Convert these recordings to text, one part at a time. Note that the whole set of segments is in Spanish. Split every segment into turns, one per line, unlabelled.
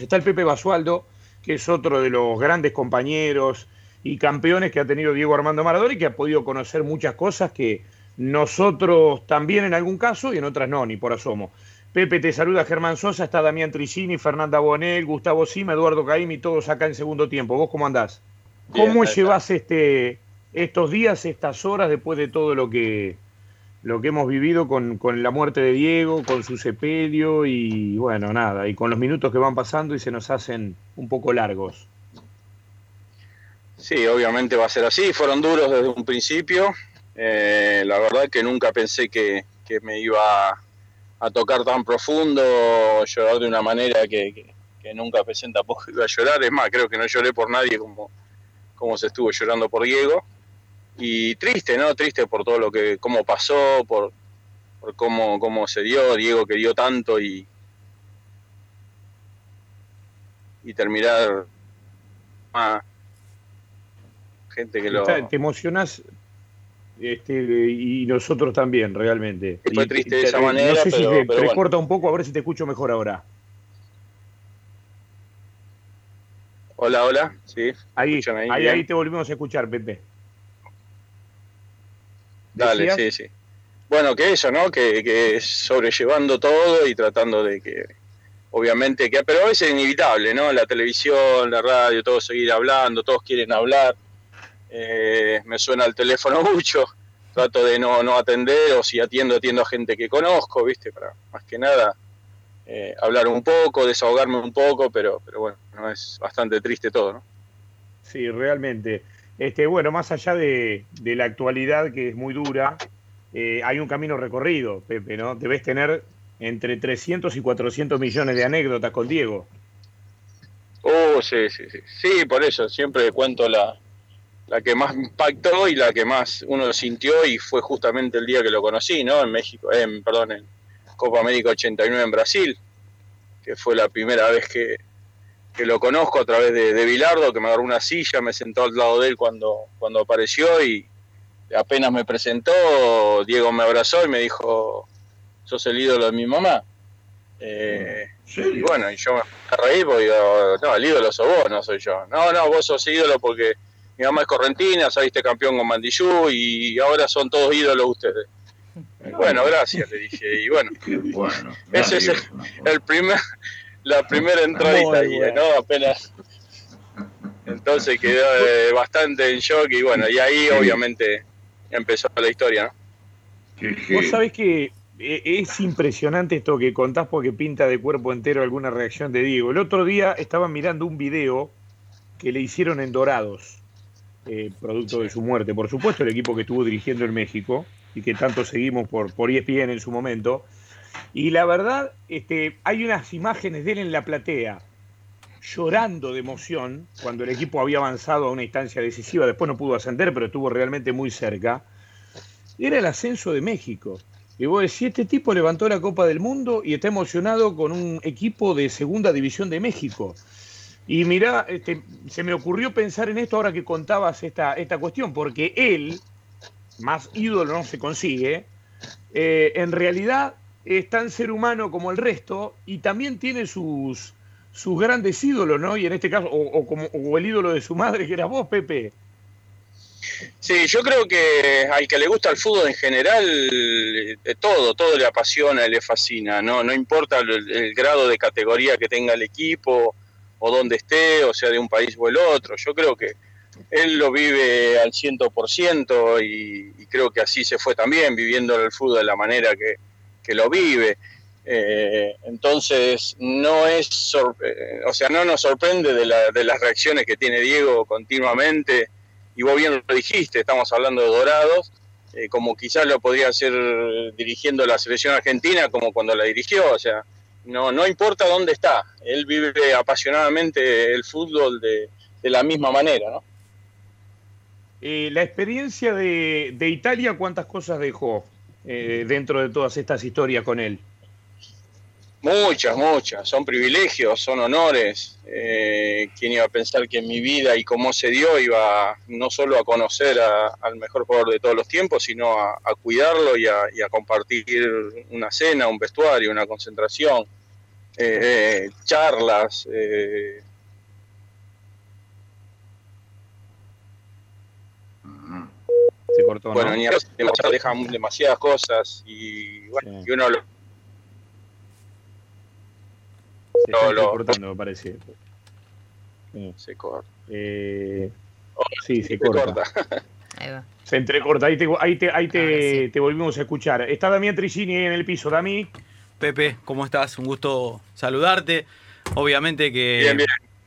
Está el Pepe Basualdo, que es otro de los grandes compañeros y campeones que ha tenido Diego Armando Maradona y que ha podido conocer muchas cosas que nosotros también en algún caso y en otras no, ni por asomo. Pepe, te saluda Germán Sosa, está Damián Tricini, Fernanda Bonel, Gustavo Sima, Eduardo Caimi, todos acá en segundo tiempo. ¿Vos cómo andás? ¿Cómo llevas este, estos días, estas horas después de todo lo que, lo que hemos vivido con, la muerte de Diego, con su sepelio y bueno, nada, y con los minutos que van pasando y se nos hacen un poco largos.
Sí, obviamente va a ser así, fueron duros desde un principio, eh, la verdad que nunca pensé que, me iba a tocar tan profundo, llorar de una manera que, nunca pensé tampoco iba a llorar, es más, creo que no lloré por nadie como, como se estuvo llorando por Diego y triste, ¿no? Triste por todo lo que, cómo pasó, por, por cómo, cómo se dio, Diego que dio tanto y, y terminar a gente que lo...
Te emocionas este, y nosotros también, realmente.
fue triste de esa manera. No sé si
te, corta un poco, a ver si te escucho mejor ahora.
Hola, hola, sí.
Ahí, ahí, ahí, te volvimos a escuchar, Pepe.
Dale, sí, sí. Bueno, que eso, ¿no? Que, que sobrellevando todo y tratando de que, obviamente, que, pero a veces es inevitable, ¿no? La televisión, la radio, todos seguir hablando, todos quieren hablar. Eh, me suena el teléfono mucho, trato de no, no atender, o si atiendo, atiendo a gente que conozco, ¿viste? Para más que nada eh, hablar un poco, desahogarme un poco, pero, pero bueno, no es bastante triste todo, ¿no?
Sí, realmente. Este, bueno, más allá de, la actualidad que es muy dura, eh, hay un camino recorrido, Pepe, ¿no? Debes tener entre 300 y 400 millones de anécdotas con Diego.
Oh, sí, sí, sí. Sí, por eso siempre cuento la, la que más impactó y la que más uno sintió y fue justamente el día que lo conocí, ¿no? En México, en, perdón, en Copa América 89 en Brasil, que fue la primera vez que, que lo conozco a través de, de, Bilardo, que me agarró una silla, me sentó al lado de él cuando, cuando apareció y apenas me presentó, Diego me abrazó y me dijo, sos el ídolo de mi mamá. Eh, y bueno, y yo me reí porque digo, no, el ídolo sos vos, no soy yo. No, no, vos sos ídolo porque mi mamá es correntina, saliste campeón con Mandillú y ahora son todos ídolos ustedes. bueno, gracias, le dije. Y bueno, ese es el primer, la primera entradita ahí, ¿no? Apenas. Entonces quedó eh, bastante en shock y bueno, y ahí obviamente empezó la historia,
¿no? Vos sabés que eh, es impresionante esto que contás porque pinta de cuerpo entero alguna reacción de Diego. El otro día estaba mirando un video que le hicieron en Dorados, eh, producto de su muerte. Por supuesto, el equipo que estuvo dirigiendo en México y que tanto seguimos por, por ESPN en su momento. Y la verdad, este, hay unas imágenes de él en la platea llorando de emoción cuando el equipo había avanzado a una instancia decisiva. Después no pudo ascender, pero estuvo realmente muy cerca. Era el ascenso de México. Y vos decís, este tipo levantó la Copa del Mundo y está emocionado con un equipo de Segunda División de México. Y mirá, este, se me ocurrió pensar en esto ahora que contabas esta, esta cuestión, porque él, más ídolo no se consigue, eh, en realidad es tan ser humano como el resto y también tiene sus, sus grandes ídolos, ¿no? Y en este caso, o, como, el ídolo de su madre, que eras vos, Pepe.
Sí, yo creo que al que le gusta el fútbol en general, eh, todo, todo le apasiona, le fascina, ¿no? No importa el, grado de categoría que tenga el equipo o donde esté, o sea, de un país o el otro. Yo creo que él lo vive al ciento por ciento y creo que así se fue también, viviendo el fútbol de la manera que, que lo vive. Eh, entonces, no es, eh, o sea, no nos sorprende de, las reacciones que tiene Diego continuamente. Y vos bien lo dijiste, estamos hablando de Dorados, eh, como quizás lo podría hacer dirigiendo la selección argentina, como cuando la dirigió. O sea, no, no importa dónde está, él vive apasionadamente el fútbol de, la misma manera, ¿no?
la experiencia de, de Italia, ¿cuántas cosas dejó? Eh, dentro de todas estas historias con él?
Muchas, muchas. Son privilegios, son honores. Eh, ¿Quién iba a pensar que en mi vida y cómo se dio iba no solo a conocer al mejor jugador de todos los tiempos, sino a, cuidarlo y a, compartir una cena, un vestuario, una concentración? eh, charlas.
Se cortó,
bueno, ni dejan demasiadas cosas y bueno, y uno lo,
se está lo, cortando, me parece.
Se corta.
Eh, sí, se, corta. Ahí va. Se entrecorta, ahí te, ahí te, ahí te, te volvimos a escuchar. Está Damián Tricini en el piso. Dami.
Pepe, ¿cómo estás? Un gusto saludarte. Obviamente que,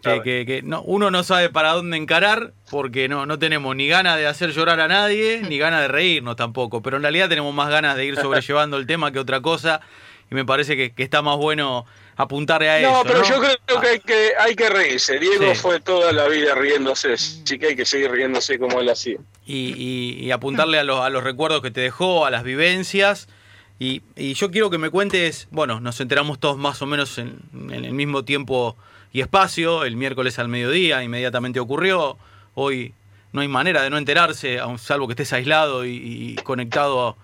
que, que, no, uno no sabe para dónde encarar porque no, no tenemos ni ganas de hacer llorar a nadie, ni ganas de reírnos tampoco, pero en realidad tenemos más ganas de ir sobrellevando el tema que otra cosa y me parece que, está más bueno apuntarle a eso.
No, pero yo creo que hay, que hay que reírse. Diego fue toda la vida riéndose, sí que hay que seguir riéndose como él hacía.
Y, apuntarle a los, a los recuerdos que te dejó, a las vivencias y, yo quiero que me cuentes, bueno, nos enteramos todos más o menos en, el mismo tiempo y espacio, el miércoles al mediodía inmediatamente ocurrió, hoy no hay manera de no enterarse, salvo que estés aislado y, conectado,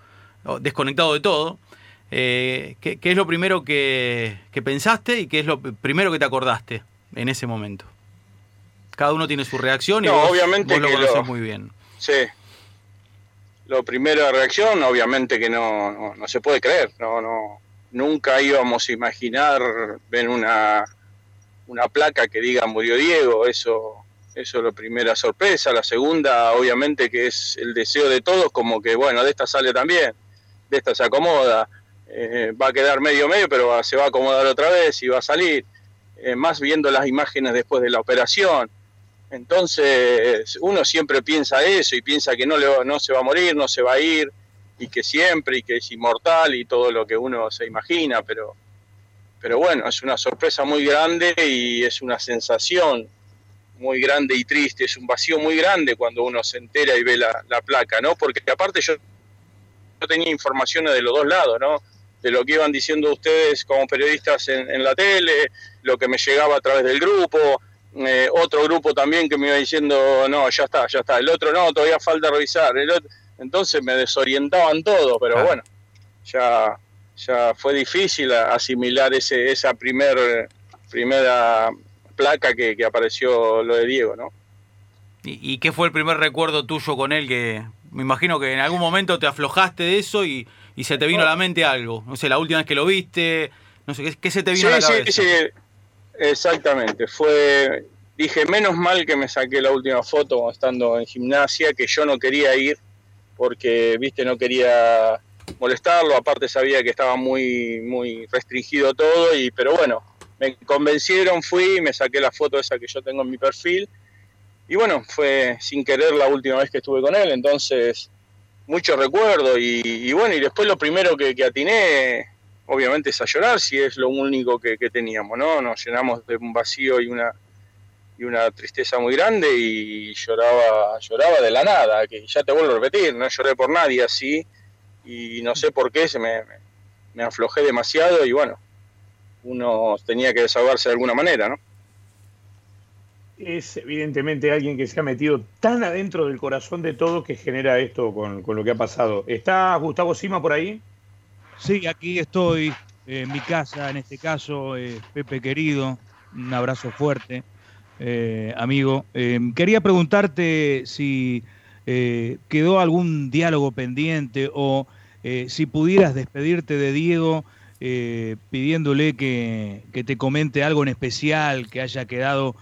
desconectado de todo. Eh, ¿qué, es lo primero que, pensaste y qué es lo primero que te acordaste en ese momento? Cada uno tiene su reacción y
obviamente
lo conoces muy bien.
Sí, lo primera reacción, obviamente que no, no, se puede creer, no, no, nunca íbamos a imaginar ver una, una placa que diga murió Diego, eso, eso es la primera sorpresa, la segunda obviamente que es el deseo de todos, como que bueno, de esta sale también, de esta se acomoda, eh, va a quedar medio medio, pero se va a acomodar otra vez y va a salir, eh, más viendo las imágenes después de la operación, entonces uno siempre piensa eso y piensa que no, le, no se va a morir, no se va a ir y que siempre y que es inmortal y todo lo que uno se imagina, pero, pero bueno, es una sorpresa muy grande y es una sensación muy grande y triste, es un vacío muy grande cuando uno se entera y ve la, placa, ¿no? Porque aparte yo, yo tenía informaciones de los dos lados, ¿no? De lo que iban diciendo ustedes como periodistas en, en la tele, lo que me llegaba a través del grupo, eh, otro grupo también que me iba diciendo, no, ya está, ya está, el otro no, todavía falta revisar, el entonces me desorientaban todo, pero bueno, ya, ya fue difícil asimilar ese, esa primer, primera placa que, apareció lo de Diego, ¿no?
¿Y, qué fue el primer recuerdo tuyo con él? Que me imagino que en algún momento te aflojaste de eso y, se te vino a la mente algo. No sé, la última vez que lo viste, no sé, ¿qué, se te vino a la cabeza? Sí, sí,
Exactamente, fue, dije, menos mal que me saqué la última foto estando en gimnasia, que yo no quería ir porque, viste, no quería molestarlo, aparte sabía que estaba muy, muy restringido todo, y, pero bueno, me convencieron, fui, me saqué la foto esa que yo tengo en mi perfil, y bueno, fue sin querer la última vez que estuve con él, entonces mucho recuerdo, y, bueno, y después lo primero que, que atiné obviamente es a llorar si es lo único que, teníamos, ¿no? Nos llenamos de un vacío y una, y una tristeza muy grande y lloraba, lloraba de la nada, que ya te vuelvo a repetir, no lloré por nadie así y no sé por qué se me, me aflojé demasiado y bueno, uno tenía que desahogarse de alguna manera, ¿no?
Es evidentemente alguien que se ha metido tan adentro del corazón de todo que genera esto con, con lo que ha pasado. ¿Está Gustavo Sima por ahí?
Sí, aquí estoy, en mi casa, en este caso, eh, Pepe querido, un abrazo fuerte, eh, amigo. Em, quería preguntarte si eh, quedó algún diálogo pendiente o si pudieras despedirte de Diego pidiéndole que, que, te comente algo en especial que haya quedado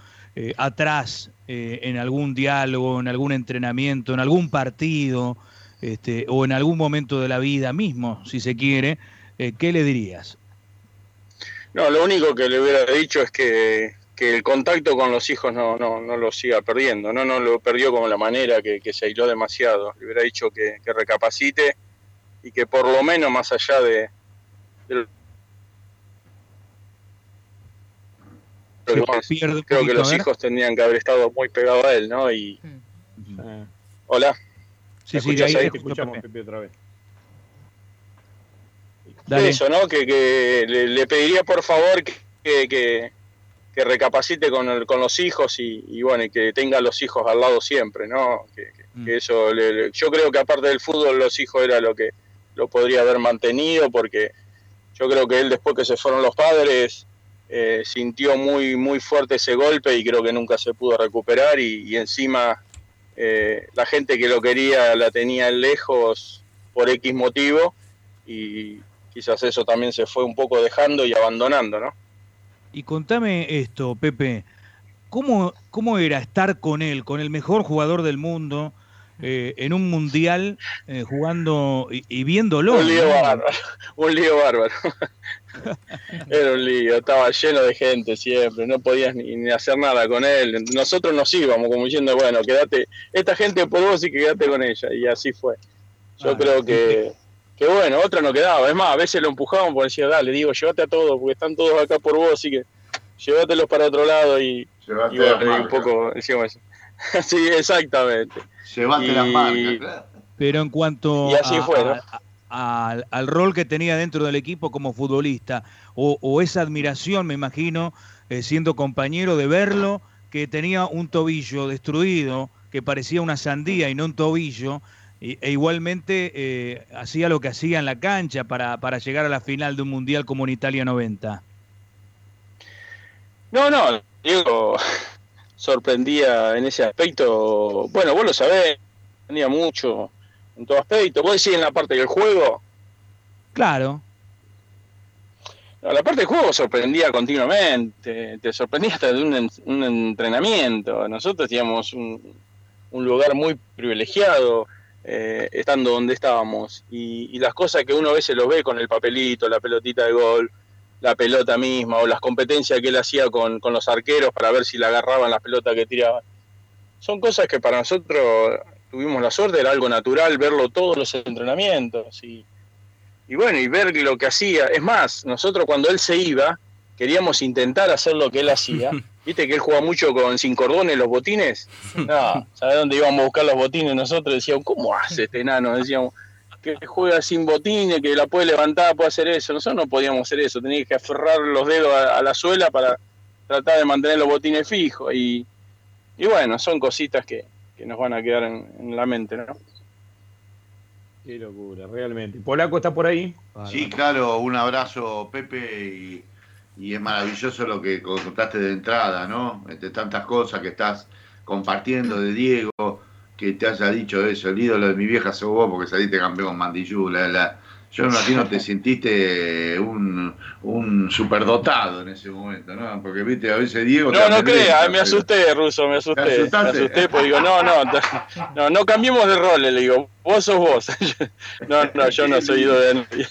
atrás en algún diálogo, en algún entrenamiento, en algún partido. Este, o en algún momento de la vida mismo, si se quiere, eh, ¿qué le dirías?
No, lo único que le hubiera dicho es que, el contacto con los hijos no, no, no lo siga perdiendo, no, no lo perdió como la manera que, se aisló demasiado. Le hubiera dicho que, recapacite y que por lo menos más allá de, creo que los hijos tendrían que haber estado muy pegados a él, ¿no? Y, mm. hola.
Sí, sí, de ahí, te escuchamos, Pepe, otra vez.
Eso, ¿no? Que, le, pediría por favor que, que, recapacite con, con los hijos y, bueno, y que tenga a los hijos al lado siempre, ¿no? Que, mm. eso, yo creo que aparte del fútbol los hijos era lo que lo podría haber mantenido porque yo creo que él después que se fueron los padres eh, sintió muy, muy fuerte ese golpe y creo que nunca se pudo recuperar y, encima eh, la gente que lo quería la tenía lejos por X motivo y quizás eso también se fue un poco dejando y abandonando, ¿no?
Y contame esto, Pepe, ¿cómo, cómo era estar con él, con el mejor jugador del mundo? Eh, en un mundial jugando y, viéndolo.
Un lío bárbaro, un lío bárbaro. Era un lío, estaba lleno de gente siempre, no podías ni, hacer nada con él. Nosotros nos íbamos como diciendo, bueno, quédate, esta gente por vos y que quédate con ella. Y así fue. Yo ah, creo que, que, bueno, otra no quedaba. Es más, a veces lo empujaban por decir, dale, digo, llévate a todos, porque están todos acá por vos, así que llévatelos para otro lado y, y un poco, decíamos sí, exactamente.
Llévate las marcas,
Pero en cuanto
y así fue,
al, rol que tenía dentro del equipo como futbolista, o, esa admiración, me imagino, eh, siendo compañero de verlo, que tenía un tobillo destruido, que parecía una sandía y no un tobillo, e, igualmente eh, hacía lo que hacía en la cancha para, para llegar a la final de un mundial como en Italia 90.
No, no, Diego sorprendía en ese aspecto. Bueno, vos lo sabés, tenía mucho en todo aspecto. ¿Vos decís en la parte del juego?
Claro.
la parte del juego sorprendía continuamente, te sorprendía hasta de un, entrenamiento. Nosotros teníamos un, lugar muy privilegiado eh, estando donde estábamos y, las cosas que uno a veces lo ve con el papelito, la pelotita de gol, la pelota misma o las competencias que él hacía con, con los arqueros para ver si le agarraban las pelotas que tiraban. Son cosas que para nosotros tuvimos la suerte, era algo natural verlo todos los entrenamientos y, y bueno, y ver lo que hacía. Es más, nosotros cuando él se iba, queríamos intentar hacer lo que él hacía. Viste que él jugaba mucho con sin cordones los botines. No, ¿sabes dónde íbamos a buscar los botines? Nosotros decíamos, ¿cómo hace este enano? Decíamos, que juega sin botines, que la puede levantar, puede hacer eso. Nosotros no podíamos hacer eso, teníamos que aferrar los dedos a, la suela para tratar de mantener los botines fijos. Y, y bueno, son cositas que, que nos van a quedar en, la mente, ¿no?
Qué locura, realmente. ¿Polaco está por ahí?
Sí, claro, un abrazo, Pepe, y, es maravilloso lo que contaste de entrada, ¿no? Entre tantas cosas que estás compartiendo de Diego, que te haya dicho eso, el ídolo de mi vieja sos vos porque saliste campeón Mandillú, la, la, yo me imagino te sentiste un, un superdotado en ese momento, ¿no? Porque viste, a veces Diego.
No, no creas, me asusté, Ruso, me asusté. Me asusté porque digo, no, no, no, no cambiemos de rol, le digo, vos sos vos. no, no, yo no soy ido de nadie.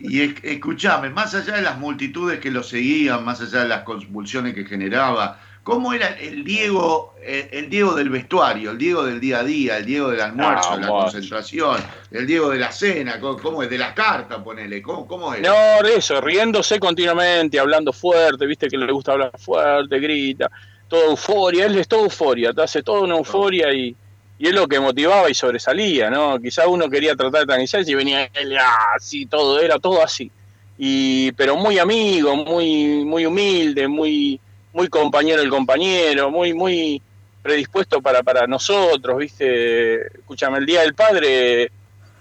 Y escuchame, más allá de las multitudes que lo seguían, más allá de las convulsiones que generaba, ¿Cómo era el Diego, eh, el Diego del vestuario, el Diego del día a día, el Diego del almuerzo, de la concentración, el Diego de la cena, cómo, es de las cartas, ponele, cómo, cómo era?
No, eso, riéndose continuamente, hablando fuerte, viste que le gusta hablar fuerte, grita, toda euforia, él es toda euforia, te hace toda una euforia y, y es lo que motivaba y sobresalía, ¿no? Quizá uno quería tratar de tranquilizarse y venía él así, todo, era todo así. Y, pero muy amigo, muy, muy humilde, muy muy compañero el compañero, muy, muy predispuesto para, para nosotros, ¿viste? Escúchame, el Día del Padre,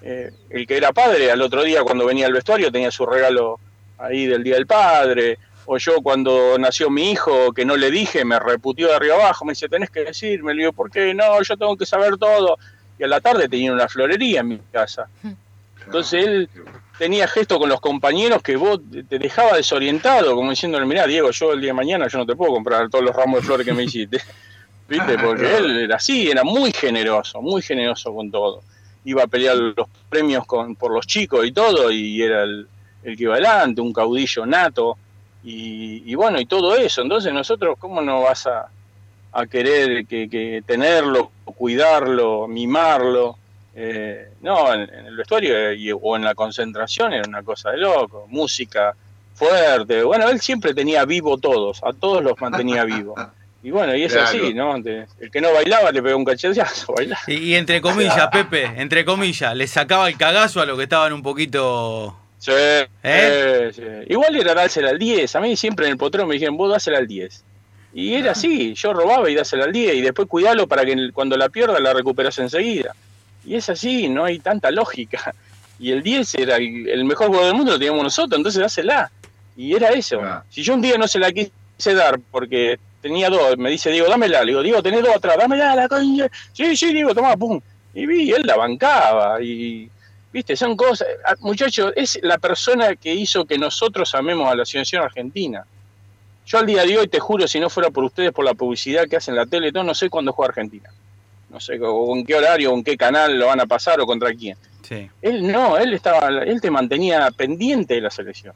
eh, el que era padre, al otro día cuando venía al vestuario tenía su regalo ahí del Día del Padre, o yo cuando nació mi hijo, que no le dije, me reputió de arriba abajo, me dice, tenés que decirme, le digo, ¿por qué? No, yo tengo que saber todo. Y a la tarde tenía una florería en mi casa. Entonces él tenía gesto con los compañeros que vos te dejaba desorientado, como diciéndole, mirá, Diego, yo el día de mañana yo no te puedo comprar todos los ramos de flores que me hiciste. ¿Viste? Porque él era así, era muy generoso, muy generoso con todo. Iba a pelear los premios con, por los chicos y todo, y era el, que iba adelante, un caudillo nato, y, bueno, y todo eso. Entonces nosotros, ¿cómo no vas a, querer que, que tenerlo, cuidarlo, mimarlo? Eh, no, en, el vestuario y, o en la concentración era una cosa de loco, música fuerte. Bueno, él siempre tenía vivo todos, a todos los mantenía vivos. Y bueno, y es así, ¿no? El que no bailaba le pegó un cachetazo,
Y, y, entre comillas, Pepe, entre comillas, le sacaba el cagazo a los que estaban un poquito...
Sí, ¿Eh? sí, Igual era dársela al 10. A mí siempre en el potrero me dijeron, vos dásela al 10. Y era así, yo robaba y dásela al 10 y después cuidalo para que cuando la pierda la recuperas enseguida. Y es así, no hay tanta lógica. Y el 10 era el, mejor jugador del mundo, lo teníamos nosotros, entonces dásela. Y era eso. Si yo un día no se la quise dar porque tenía dos, me dice Diego, dámela. Le digo, Diego, tenés dos atrás, dámela, la coña. Sí, sí, Diego, toma, pum. Y vi, él la bancaba. Y, viste, son cosas. Ah, muchachos, es la persona que hizo que nosotros amemos a la selección argentina. Yo al día de hoy, te juro, si no fuera por ustedes, por la publicidad que hacen en la tele, no, no sé cuándo juega Argentina. No sé con qué horario, con qué canal lo van a pasar o contra quién. Sí. Él no, él estaba, él te mantenía pendiente de la selección.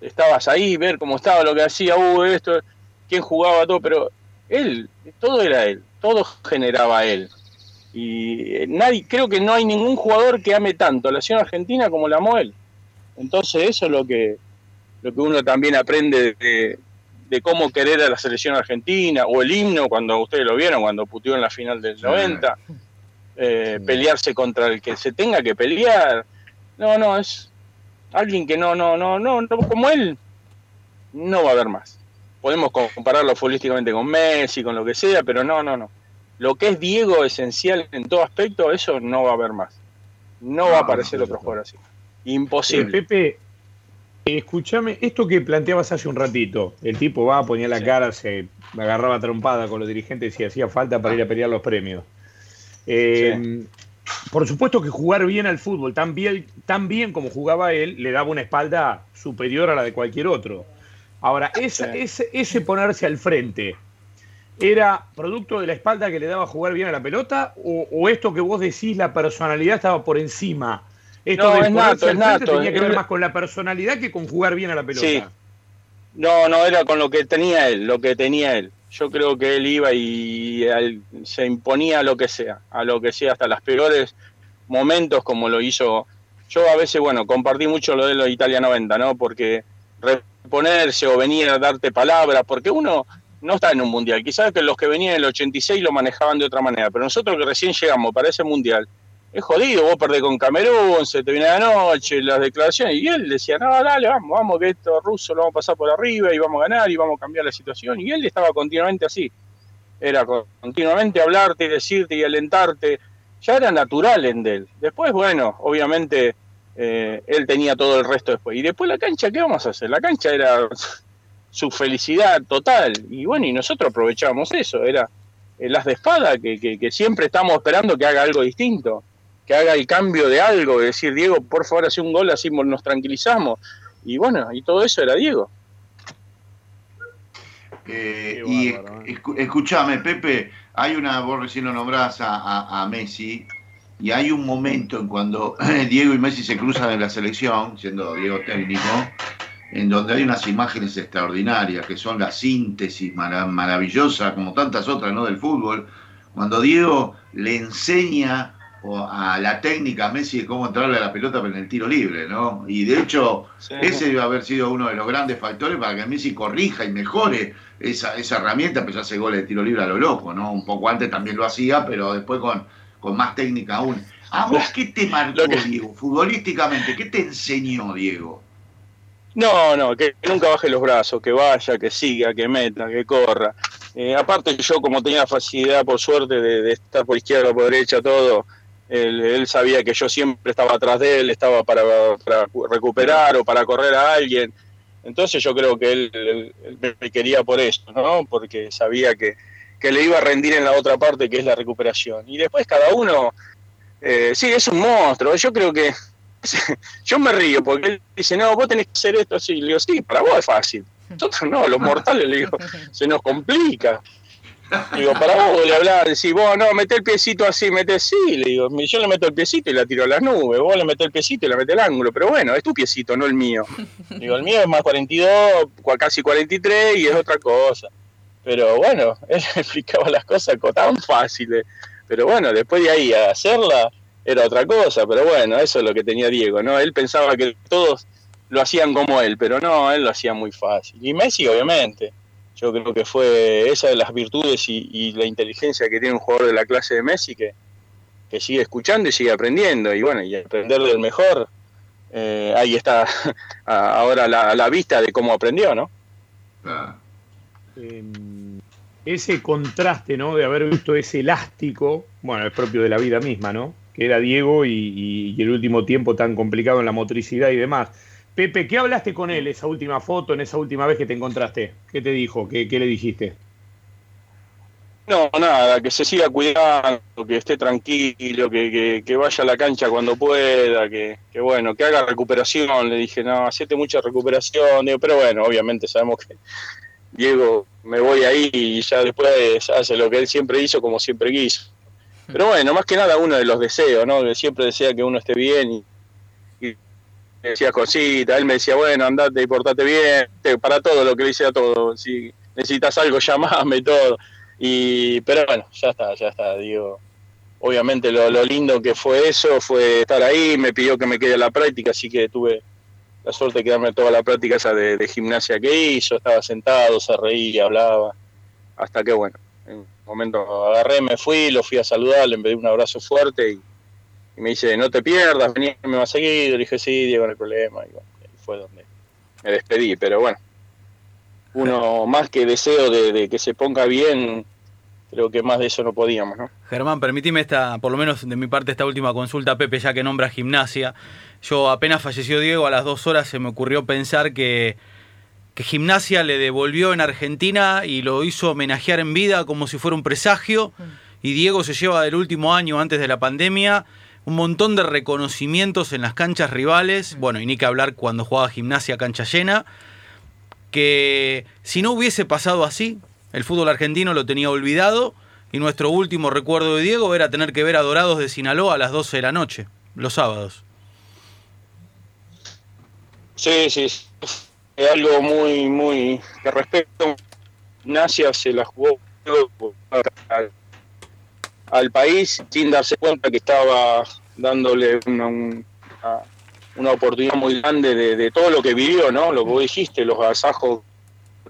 Estabas ahí, ver cómo estaba, lo que hacía, uh, esto, quién jugaba, todo, pero él, todo era él, todo generaba él. Y eh, nadie, creo que no hay ningún jugador que ame tanto a la selección argentina como la amó él. Entonces eso es lo que, lo que uno también aprende de, de cómo querer a la selección argentina, o el himno, cuando ustedes lo vieron, cuando putió en la final del 90, eh, pelearse contra el que se tenga que pelear. No, no, es alguien que no, no, no, no, como él, no va a haber más. Podemos compararlo futbolísticamente con Messi, con lo que sea, pero no, no, no. Lo que es Diego esencial en todo aspecto, eso no va a haber más. No, va a aparecer otro jugador así. Imposible.
Pepe, Escúchame, esto que planteabas hace un ratito, el tipo va, ponía la cara, se agarraba trompada con los dirigentes si hacía falta para ir a pelear los premios. Eh, por supuesto que jugar bien al fútbol, tan bien, tan bien como jugaba él, le daba una espalda superior a la de cualquier otro. Ahora, ese, ese ponerse al frente, ¿era producto de la espalda que le daba jugar bien a la pelota? ¿O, o esto que vos decís, la personalidad estaba por encima? Esto no, es nato, es nato. Tenía que ver más con la personalidad que con jugar bien a la pelota. Sí.
No, no, era con lo que tenía él, lo que tenía él. Yo creo que él iba y se imponía a lo que sea, a lo que sea, hasta los peores momentos como lo hizo. Yo a veces, bueno, compartí mucho lo de los Italia 90, ¿no? Porque reponerse o venir a darte palabras, porque uno no está en un mundial. Quizás que los que venían en el 86 lo manejaban de otra manera, pero nosotros que recién llegamos para ese mundial, es jodido, vos perdés con Camerún, se te viene la noche, las declaraciones, y él decía, no, dale, vamos, vamos, que esto ruso lo vamos a pasar por arriba y vamos a ganar y vamos a cambiar la situación, y él estaba continuamente así, era continuamente hablarte y decirte y alentarte, ya era natural en él. Después, bueno, obviamente eh, él tenía todo el resto después, y después la cancha, ¿qué vamos a hacer? La cancha era su felicidad total, y bueno, y nosotros aprovechábamos eso, era el as de espada, que, que siempre estamos esperando que haga algo distinto que haga el cambio de algo, decir, Diego, por favor, hace un gol, así nos tranquilizamos. Y bueno, y todo eso era Diego.
Eh, y ¿eh? escúchame, Pepe, hay una, vos recién lo nombrás a, Messi, y hay un momento en cuando Diego y Messi se cruzan en la selección, siendo Diego técnico, en donde hay unas imágenes extraordinarias, que son la síntesis maravillosa, como tantas otras, ¿no? Del fútbol, cuando Diego le enseña o a la técnica a Messi de cómo entrarle a la pelota en el tiro libre, ¿no? Y de hecho, ese debe haber sido uno de los grandes factores para que Messi corrija y mejore esa, esa herramienta, pues hace goles de tiro libre a lo loco, ¿no? Un poco antes también lo hacía, pero después con, con más técnica aún. ¿A vos qué te marcó, Diego, futbolísticamente? ¿Qué te enseñó, Diego?
No, no, que nunca baje los brazos, que vaya, que siga, que meta, que corra. Eh, aparte yo como tenía facilidad, por suerte, de, de estar por izquierda o por derecha, todo, él, sabía que yo siempre estaba atrás de él, estaba para, recuperar o para correr a alguien. Entonces yo creo que él, me quería por eso, ¿no? Porque sabía que, le iba a rendir en la otra parte, que es la recuperación. Y después cada uno, eh, sí, es un monstruo. Yo creo que, yo me río porque él dice, no, vos tenés que hacer esto así. Le digo, sí, para vos es fácil. Nosotros no, los mortales, le digo, se nos complica. Digo, para vos le hablar, decís, vos no, mete el piecito así, mete sí, le digo, yo le meto el piecito y la tiro a las nubes, vos le metes el piecito y la metes el ángulo, pero bueno, es tu piecito, no el mío. Digo, el mío es más 42, casi 43 y es otra cosa. Pero bueno, él explicaba las cosas tan fáciles. Pero bueno, después de ahí a hacerla era otra cosa, pero bueno, eso es lo que tenía Diego, ¿no? Él pensaba que todos lo hacían como él, pero no, él lo hacía muy fácil. Y Messi, obviamente yo creo que fue esa de las virtudes y, la inteligencia que tiene un jugador de la clase de Messi que, sigue escuchando y sigue aprendiendo. Y bueno, y aprender del mejor, eh, ahí está ahora la, la, vista de cómo aprendió, ¿no?
Em, ese contraste, ¿no? De haber visto ese elástico, bueno, es propio de la vida misma, ¿no? Que era Diego y el último tiempo tan complicado en la motricidad y demás Pepe, ¿qué hablaste con él esa última foto, en esa última vez que te encontraste? ¿Qué te dijo? ¿Qué, le dijiste?
No, nada, que se siga cuidando, que esté tranquilo, que, vaya a la cancha cuando pueda, que, que, bueno, que haga recuperación. Le dije, no, hacete mucha recuperación. pero bueno, obviamente sabemos que Diego me voy ahí y ya después hace lo que él siempre hizo como siempre quiso. Pero bueno, más que nada uno de los deseos, ¿no? Que siempre desea que uno esté bien y decía cositas. Él me decía, bueno, andate y portate bien, para todo lo que le dice a todo. Si necesitas algo, llamame y todo y, pero bueno, ya está, ya está, digo. Obviamente lo, lindo que fue eso fue estar ahí, me pidió que me quede a la práctica, así que tuve la suerte de quedarme toda la práctica esa de, gimnasia que hizo, estaba sentado, se reía, hablaba, hasta que bueno, en un momento agarré, me fui, lo fui a saludar, le envié un abrazo fuerte y, me dice, no te pierdas, vení, me va a seguir, le dije, sí, Diego, no hay problema, y bueno, fue donde me despedí, pero bueno, uno más que deseo de, que se ponga bien, creo que más de eso no podíamos, ¿no?
Germán, permíteme esta, por lo menos de mi parte, esta última consulta, Pepe, ya que nombra gimnasia. Yo apenas falleció Diego, a las dos horas se me ocurrió pensar que, que gimnasia le devolvió en Argentina y lo hizo homenajear en vida como si fuera un presagio. Mm. Y Diego se lleva del último año antes de la pandemia un montón de reconocimientos en las canchas rivales. Mm. Bueno, y ni que hablar cuando jugaba gimnasia cancha llena que si no hubiese pasado así, el fútbol argentino lo tenía olvidado y nuestro último recuerdo de Diego era tener que ver a Dorados de Sinaloa a las 12 de la noche, los sábados.
Sí, sí, es algo muy, muy que respecto Nacia se la jugó al, país sin darse cuenta que estaba dándole una, una oportunidad muy grande de, todo lo que vivió, ¿no? Lo que vos dijiste, los agasajos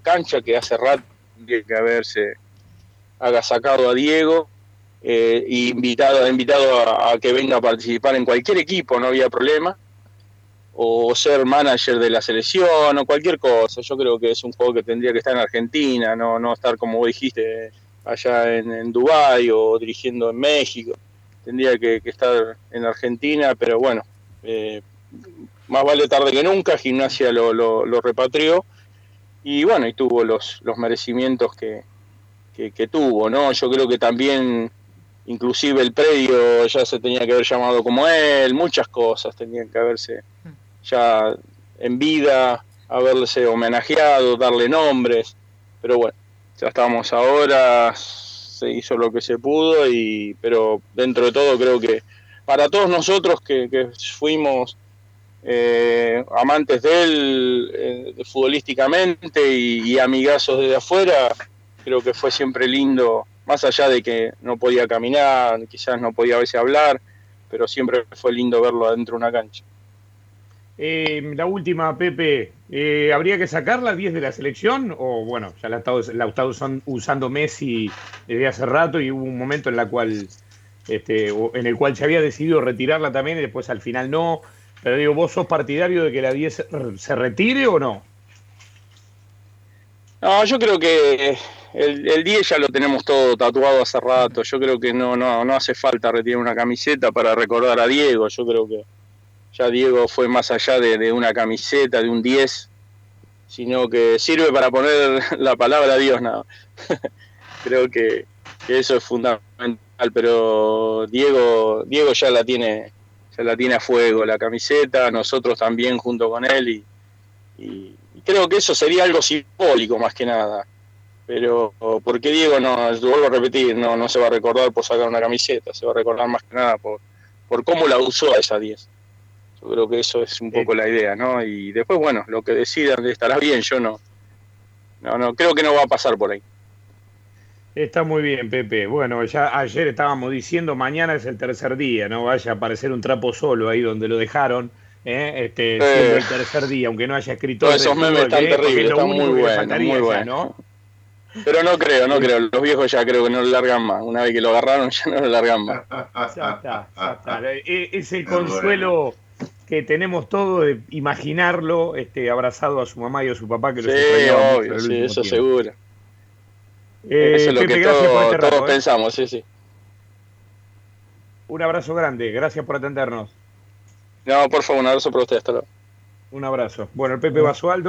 cancha que hace rato tiene que haberse sacado a Diego eh, invitado, invitado a, que venga a participar en cualquier equipo, no había problema, o ser manager de la selección o cualquier cosa. Yo creo que es un juego que tendría que estar en Argentina, no, no estar como vos dijiste allá en, en Dubái o dirigiendo en México. Tendría que, estar en Argentina, pero bueno, eh, más vale tarde que nunca, Gimnasia lo, lo, repatrió y bueno, y tuvo los, los merecimientos que, que, tuvo, ¿no? Yo creo que también, inclusive el predio ya se tenía que haber llamado como él, muchas cosas tenían que haberse ya en vida, haberse homenajeado, darle nombres, pero bueno, ya estamos ahora, se hizo lo que se pudo, y pero dentro de todo creo que para todos nosotros que, fuimos eh, amantes de él eh, futbolísticamente y, amigazos desde afuera, creo que fue siempre lindo, más allá de que no podía caminar, quizás no podía a veces hablar, pero siempre fue lindo verlo adentro de una cancha.
Eh, la última, Pepe, ¿habría que sacar las 10 de la selección? O bueno, ya la ha estado, la estado usando Messi desde hace rato y hubo un momento en, la cual, este, en el cual se había decidido retirarla también y después al final no. Pero digo, ¿vos sos partidario de que la 10 se retire o no?
No, yo creo que el, el 10 ya lo tenemos todo tatuado hace rato. Yo creo que no, no, no hace falta retirar una camiseta para recordar a Diego. Yo creo que ya Diego fue más allá de, una camiseta, de un 10, sino que sirve para poner la palabra Dios. Nada. creo que, eso es fundamental. Pero Diego, Diego ya la tiene se la tiene a fuego la camiseta, nosotros también junto con él y, creo que eso sería algo simbólico más que nada. Pero porque Diego no, vuelvo a repetir, no, no se va a recordar por sacar una camiseta, se va a recordar más que nada por, por cómo la usó a esa 10. Yo creo que eso es un poco la idea, ¿no? Y después, bueno, lo que decidan estará bien, yo no, no, no, creo que no va a pasar por ahí.
Está muy bien, Pepe. Bueno, ya ayer estábamos diciendo, mañana es el tercer día, no vaya a aparecer un trapo solo ahí donde lo dejaron. ¿eh? Este, eh, el tercer día, aunque no haya escrito.
Todos esos memes están terribles, están muy buenos, muy buenos. ¿no? Pero no creo, no creo. Los viejos ya creo que no lo largan más. Una vez que lo agarraron, ya no lo largan más.
Ya está, ya está. E, es el consuelo que tenemos todo de imaginarlo este, abrazado a su mamá y a su papá que
lo Sí, obvio, sí, eso seguro. Eh, Eso es lo que este todos ¿eh? pensamos, sí, sí.
Un abrazo grande, gracias por atendernos.
No, por favor, un abrazo para usted, hasta luego.
Un abrazo. Bueno, el Pepe Basualdo,